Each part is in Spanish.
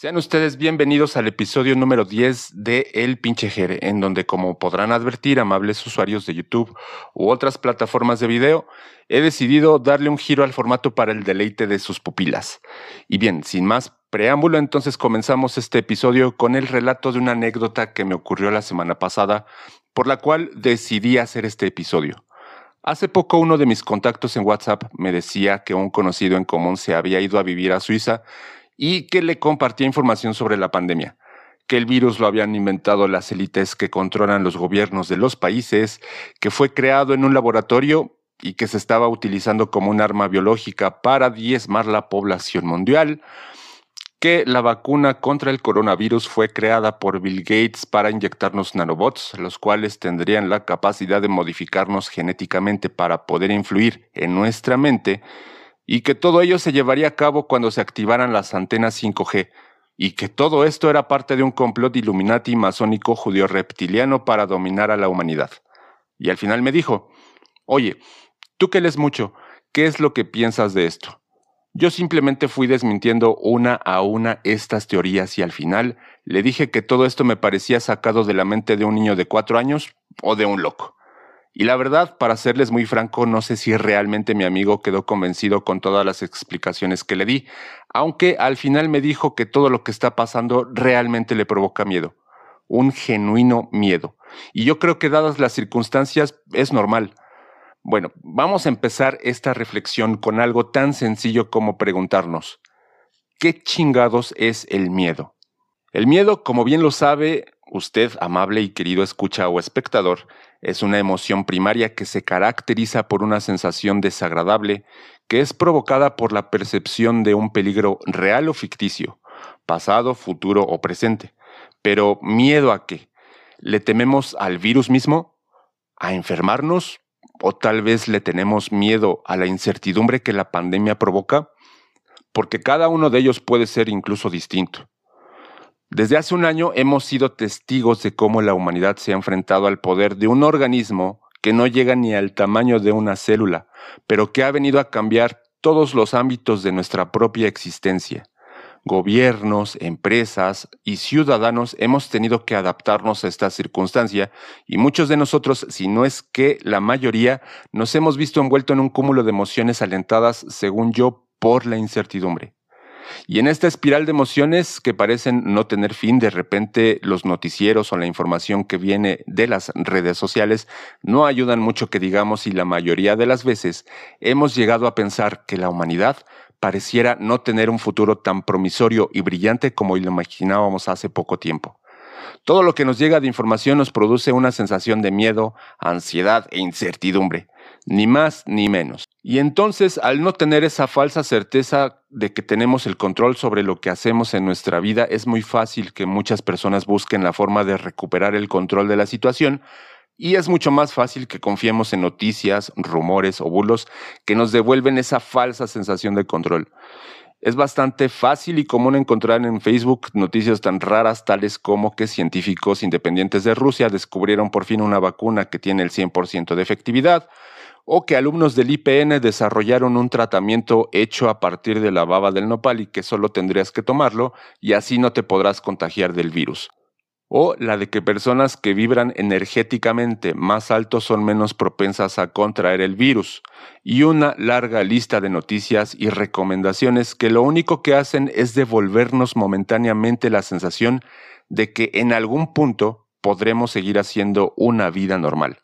Sean ustedes bienvenidos al episodio número 10 de El Pinche Jere, en donde, como podrán advertir amables usuarios de YouTube u otras plataformas de video, he decidido darle un giro al formato para el deleite de sus pupilas. Y bien, sin más preámbulo, entonces comenzamos este episodio con el relato de una anécdota que me ocurrió la semana pasada, por la cual decidí hacer este episodio. Hace poco uno de mis contactos en WhatsApp me decía que un conocido en común se había ido a vivir a Suiza y que le compartía información sobre la pandemia, que el virus lo habían inventado las élites que controlan los gobiernos de los países, que fue creado en un laboratorio y que se estaba utilizando como un arma biológica para diezmar la población mundial, que la vacuna contra el coronavirus fue creada por Bill Gates para inyectarnos nanobots, los cuales tendrían la capacidad de modificarnos genéticamente para poder influir en nuestra mente, y que todo ello se llevaría a cabo cuando se activaran las antenas 5G, y que todo esto era parte de un complot Illuminati masónico judío reptiliano para dominar a la humanidad. Y al final me dijo, oye, tú que lees mucho, ¿qué es lo que piensas de esto? Yo simplemente fui desmintiendo una a una estas teorías y al final le dije que todo esto me parecía sacado de la mente de un niño de cuatro años o de un loco. Y la verdad, para serles muy franco, no sé si realmente mi amigo quedó convencido con todas las explicaciones que le di, aunque al final me dijo que todo lo que está pasando realmente le provoca miedo, un genuino miedo. Y yo creo que dadas las circunstancias es normal. Bueno, vamos a empezar esta reflexión con algo tan sencillo como preguntarnos, ¿qué chingados es el miedo? El miedo, como bien lo sabe usted, amable y querido escucha o espectador, es una emoción primaria que se caracteriza por una sensación desagradable que es provocada por la percepción de un peligro real o ficticio, pasado, futuro o presente. Pero ¿miedo a qué? ¿Le tememos al virus mismo? ¿A enfermarnos? ¿O tal vez le tenemos miedo a la incertidumbre que la pandemia provoca? Porque cada uno de ellos puede ser incluso distinto. Desde hace un año hemos sido testigos de cómo la humanidad se ha enfrentado al poder de un organismo que no llega ni al tamaño de una célula, pero que ha venido a cambiar todos los ámbitos de nuestra propia existencia. Gobiernos, empresas y ciudadanos hemos tenido que adaptarnos a esta circunstancia y muchos de nosotros, si no es que la mayoría, nos hemos visto envuelto en un cúmulo de emociones alentadas, según yo, por la incertidumbre. Y en esta espiral de emociones que parecen no tener fin, de repente los noticieros o la información que viene de las redes sociales no ayudan mucho que digamos y la mayoría de las veces hemos llegado a pensar que la humanidad pareciera no tener un futuro tan promisorio y brillante como lo imaginábamos hace poco tiempo. Todo lo que nos llega de información nos produce una sensación de miedo, ansiedad e incertidumbre ni más ni menos. Y entonces, al no tener esa falsa certeza de que tenemos el control sobre lo que hacemos en nuestra vida, es muy fácil que muchas personas busquen la forma de recuperar el control de la situación y es mucho más fácil que confiemos en noticias, rumores o bulos que nos devuelven esa falsa sensación de control. Es bastante fácil y común encontrar en Facebook noticias tan raras tales como que científicos independientes de Rusia descubrieron por fin una vacuna que tiene el 100% de efectividad, o que alumnos del IPN desarrollaron un tratamiento hecho a partir de la baba del nopal y que solo tendrías que tomarlo y así no te podrás contagiar del virus. O la de que personas que vibran energéticamente más alto son menos propensas a contraer el virus. Y una larga lista de noticias y recomendaciones que lo único que hacen es devolvernos momentáneamente la sensación de que en algún punto podremos seguir haciendo una vida normal.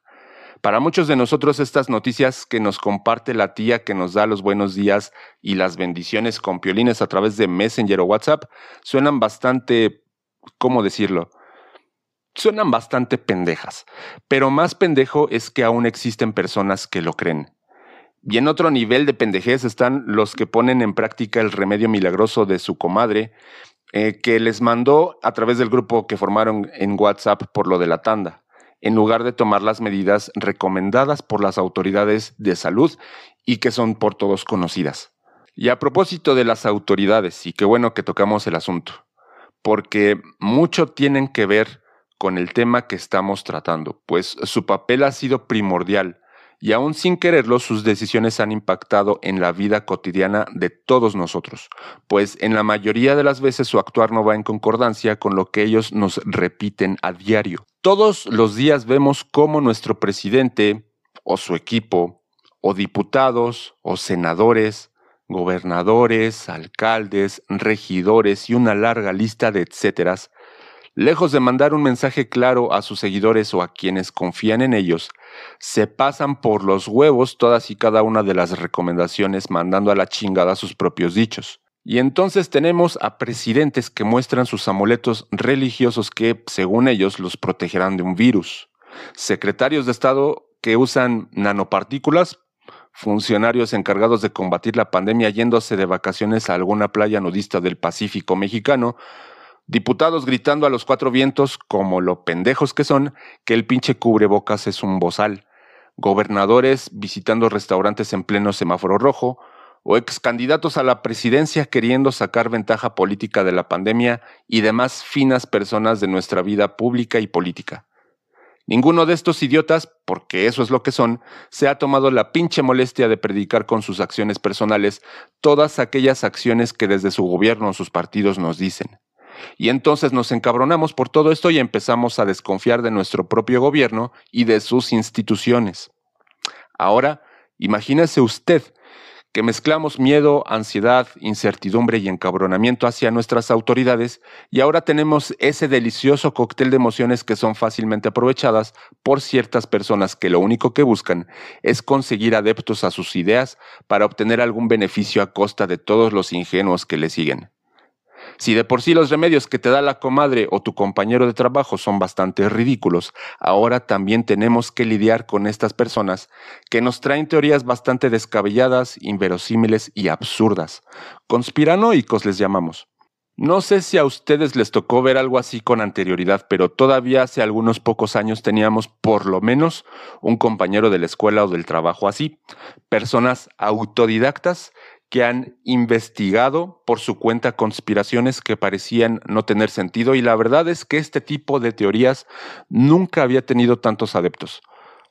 Para muchos de nosotros estas noticias que nos comparte la tía que nos da los buenos días y las bendiciones con piolines a través de Messenger o WhatsApp suenan bastante, ¿cómo decirlo? Suenan bastante pendejas, pero más pendejo es que aún existen personas que lo creen. Y en otro nivel de pendejez están los que ponen en práctica el remedio milagroso de su comadre, eh, que les mandó a través del grupo que formaron en WhatsApp por lo de la tanda en lugar de tomar las medidas recomendadas por las autoridades de salud y que son por todos conocidas. Y a propósito de las autoridades, y qué bueno que tocamos el asunto, porque mucho tienen que ver con el tema que estamos tratando, pues su papel ha sido primordial y aún sin quererlo sus decisiones han impactado en la vida cotidiana de todos nosotros, pues en la mayoría de las veces su actuar no va en concordancia con lo que ellos nos repiten a diario. Todos los días vemos cómo nuestro presidente o su equipo, o diputados, o senadores, gobernadores, alcaldes, regidores y una larga lista de etcéteras, lejos de mandar un mensaje claro a sus seguidores o a quienes confían en ellos, se pasan por los huevos todas y cada una de las recomendaciones mandando a la chingada sus propios dichos. Y entonces tenemos a presidentes que muestran sus amuletos religiosos que, según ellos, los protegerán de un virus. Secretarios de Estado que usan nanopartículas, funcionarios encargados de combatir la pandemia yéndose de vacaciones a alguna playa nudista del Pacífico mexicano, Diputados gritando a los cuatro vientos, como lo pendejos que son, que el pinche cubrebocas es un bozal. Gobernadores visitando restaurantes en pleno semáforo rojo, o ex candidatos a la presidencia queriendo sacar ventaja política de la pandemia y demás finas personas de nuestra vida pública y política. Ninguno de estos idiotas, porque eso es lo que son, se ha tomado la pinche molestia de predicar con sus acciones personales todas aquellas acciones que desde su gobierno o sus partidos nos dicen. Y entonces nos encabronamos por todo esto y empezamos a desconfiar de nuestro propio gobierno y de sus instituciones. Ahora, imagínese usted que mezclamos miedo, ansiedad, incertidumbre y encabronamiento hacia nuestras autoridades y ahora tenemos ese delicioso cóctel de emociones que son fácilmente aprovechadas por ciertas personas que lo único que buscan es conseguir adeptos a sus ideas para obtener algún beneficio a costa de todos los ingenuos que le siguen. Si de por sí los remedios que te da la comadre o tu compañero de trabajo son bastante ridículos, ahora también tenemos que lidiar con estas personas que nos traen teorías bastante descabelladas, inverosímiles y absurdas. Conspiranoicos les llamamos. No sé si a ustedes les tocó ver algo así con anterioridad, pero todavía hace algunos pocos años teníamos por lo menos un compañero de la escuela o del trabajo así. Personas autodidactas que han investigado por su cuenta conspiraciones que parecían no tener sentido y la verdad es que este tipo de teorías nunca había tenido tantos adeptos.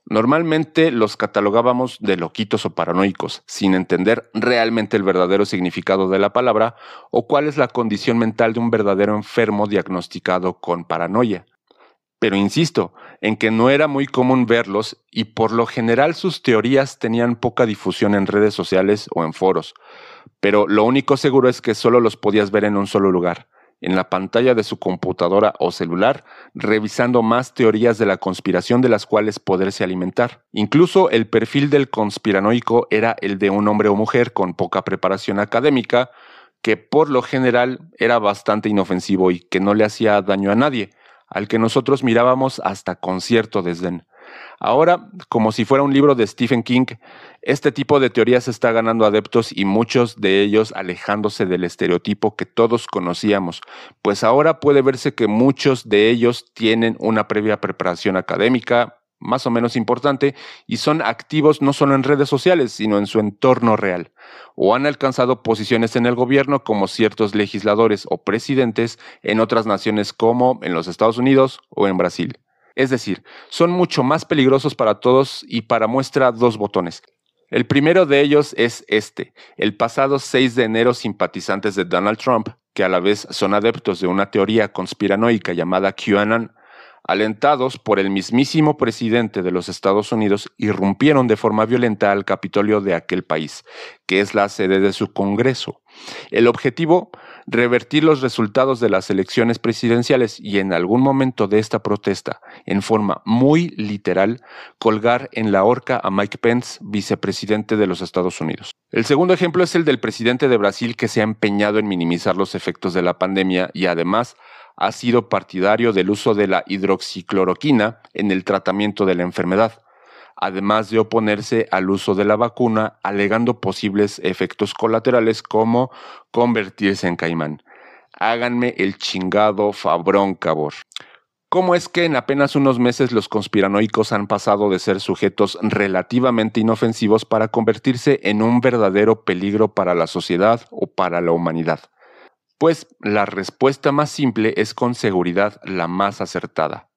Normalmente los catalogábamos de loquitos o paranoicos, sin entender realmente el verdadero significado de la palabra o cuál es la condición mental de un verdadero enfermo diagnosticado con paranoia. Pero insisto en que no era muy común verlos y por lo general sus teorías tenían poca difusión en redes sociales o en foros. Pero lo único seguro es que solo los podías ver en un solo lugar, en la pantalla de su computadora o celular, revisando más teorías de la conspiración de las cuales poderse alimentar. Incluso el perfil del conspiranoico era el de un hombre o mujer con poca preparación académica, que por lo general era bastante inofensivo y que no le hacía daño a nadie al que nosotros mirábamos hasta con cierto desdén. Ahora, como si fuera un libro de Stephen King, este tipo de teorías está ganando adeptos y muchos de ellos alejándose del estereotipo que todos conocíamos, pues ahora puede verse que muchos de ellos tienen una previa preparación académica, más o menos importante y son activos no solo en redes sociales, sino en su entorno real, o han alcanzado posiciones en el gobierno como ciertos legisladores o presidentes en otras naciones como en los Estados Unidos o en Brasil. Es decir, son mucho más peligrosos para todos y para muestra dos botones. El primero de ellos es este. El pasado 6 de enero simpatizantes de Donald Trump, que a la vez son adeptos de una teoría conspiranoica llamada QAnon, alentados por el mismísimo presidente de los Estados Unidos, irrumpieron de forma violenta al Capitolio de aquel país, que es la sede de su Congreso. El objetivo, revertir los resultados de las elecciones presidenciales y en algún momento de esta protesta, en forma muy literal, colgar en la horca a Mike Pence, vicepresidente de los Estados Unidos. El segundo ejemplo es el del presidente de Brasil que se ha empeñado en minimizar los efectos de la pandemia y además ha sido partidario del uso de la hidroxicloroquina en el tratamiento de la enfermedad, además de oponerse al uso de la vacuna, alegando posibles efectos colaterales como convertirse en caimán. Háganme el chingado fabrón, cabor. ¿Cómo es que en apenas unos meses los conspiranoicos han pasado de ser sujetos relativamente inofensivos para convertirse en un verdadero peligro para la sociedad o para la humanidad? Pues la respuesta más simple es con seguridad la más acertada.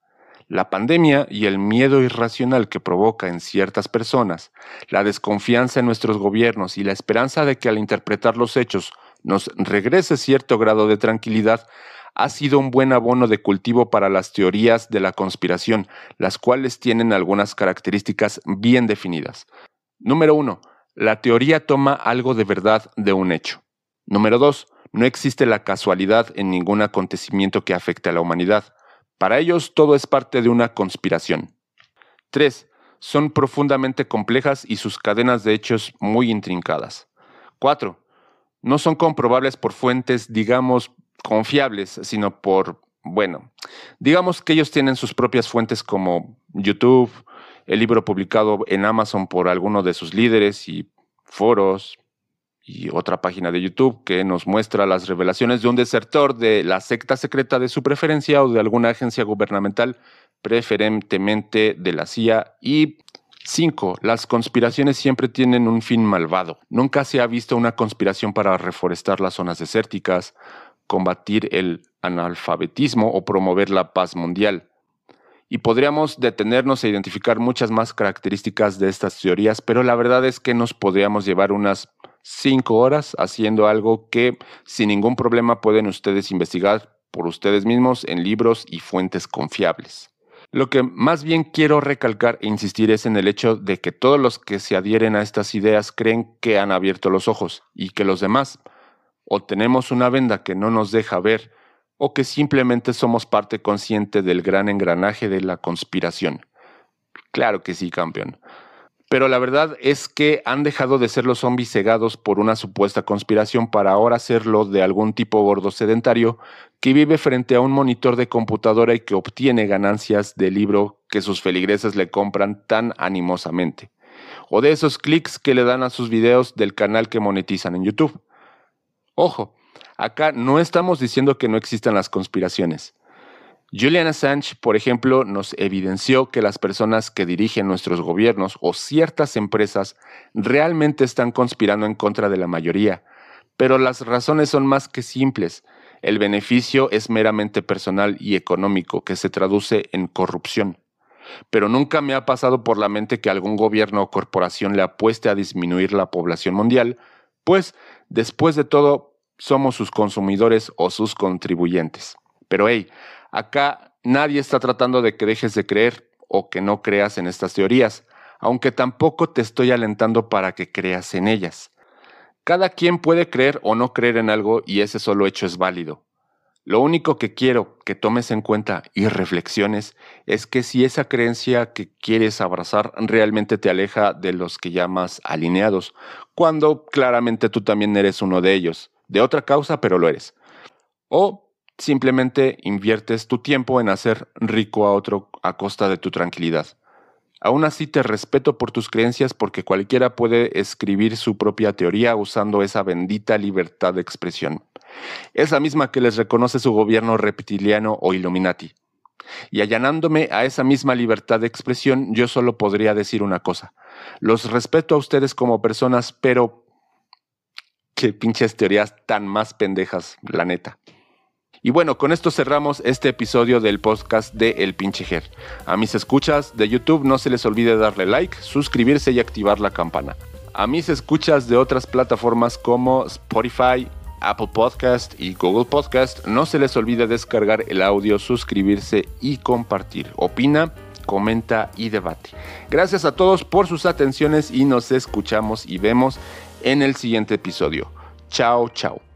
La pandemia y el miedo irracional que provoca en ciertas personas, la desconfianza en nuestros gobiernos y la esperanza de que al interpretar los hechos nos regrese cierto grado de tranquilidad, ha sido un buen abono de cultivo para las teorías de la conspiración, las cuales tienen algunas características bien definidas. Número 1. La teoría toma algo de verdad de un hecho. Número 2. No existe la casualidad en ningún acontecimiento que afecte a la humanidad. Para ellos todo es parte de una conspiración. 3. Son profundamente complejas y sus cadenas de hechos muy intrincadas. 4. No son comprobables por fuentes, digamos, confiables, sino por, bueno, digamos que ellos tienen sus propias fuentes como YouTube, el libro publicado en Amazon por alguno de sus líderes y foros, y otra página de YouTube que nos muestra las revelaciones de un desertor de la secta secreta de su preferencia o de alguna agencia gubernamental, preferentemente de la CIA. Y 5. Las conspiraciones siempre tienen un fin malvado. Nunca se ha visto una conspiración para reforestar las zonas desérticas, combatir el analfabetismo o promover la paz mundial. Y podríamos detenernos a identificar muchas más características de estas teorías, pero la verdad es que nos podríamos llevar unas cinco horas haciendo algo que sin ningún problema pueden ustedes investigar por ustedes mismos en libros y fuentes confiables. Lo que más bien quiero recalcar e insistir es en el hecho de que todos los que se adhieren a estas ideas creen que han abierto los ojos y que los demás o tenemos una venda que no nos deja ver o que simplemente somos parte consciente del gran engranaje de la conspiración. Claro que sí, campeón. Pero la verdad es que han dejado de ser los zombies cegados por una supuesta conspiración para ahora serlo de algún tipo gordo sedentario que vive frente a un monitor de computadora y que obtiene ganancias del libro que sus feligreses le compran tan animosamente. O de esos clics que le dan a sus videos del canal que monetizan en YouTube. Ojo, acá no estamos diciendo que no existan las conspiraciones. Julian Assange, por ejemplo, nos evidenció que las personas que dirigen nuestros gobiernos o ciertas empresas realmente están conspirando en contra de la mayoría, pero las razones son más que simples. El beneficio es meramente personal y económico, que se traduce en corrupción. Pero nunca me ha pasado por la mente que algún gobierno o corporación le apueste a disminuir la población mundial, pues, después de todo, somos sus consumidores o sus contribuyentes. Pero hey, Acá nadie está tratando de que dejes de creer o que no creas en estas teorías, aunque tampoco te estoy alentando para que creas en ellas. Cada quien puede creer o no creer en algo y ese solo hecho es válido. Lo único que quiero que tomes en cuenta y reflexiones es que si esa creencia que quieres abrazar realmente te aleja de los que llamas alineados, cuando claramente tú también eres uno de ellos, de otra causa pero lo eres. O simplemente inviertes tu tiempo en hacer rico a otro a costa de tu tranquilidad. Aún así te respeto por tus creencias porque cualquiera puede escribir su propia teoría usando esa bendita libertad de expresión. Es la misma que les reconoce su gobierno reptiliano o Illuminati. Y allanándome a esa misma libertad de expresión, yo solo podría decir una cosa. Los respeto a ustedes como personas, pero... Qué pinches teorías tan más pendejas, la neta. Y bueno, con esto cerramos este episodio del podcast de El Pinche Ger. A mis escuchas de YouTube no se les olvide darle like, suscribirse y activar la campana. A mis escuchas de otras plataformas como Spotify, Apple Podcast y Google Podcast, no se les olvide descargar el audio, suscribirse y compartir. Opina, comenta y debate. Gracias a todos por sus atenciones y nos escuchamos y vemos en el siguiente episodio. Chao, chao.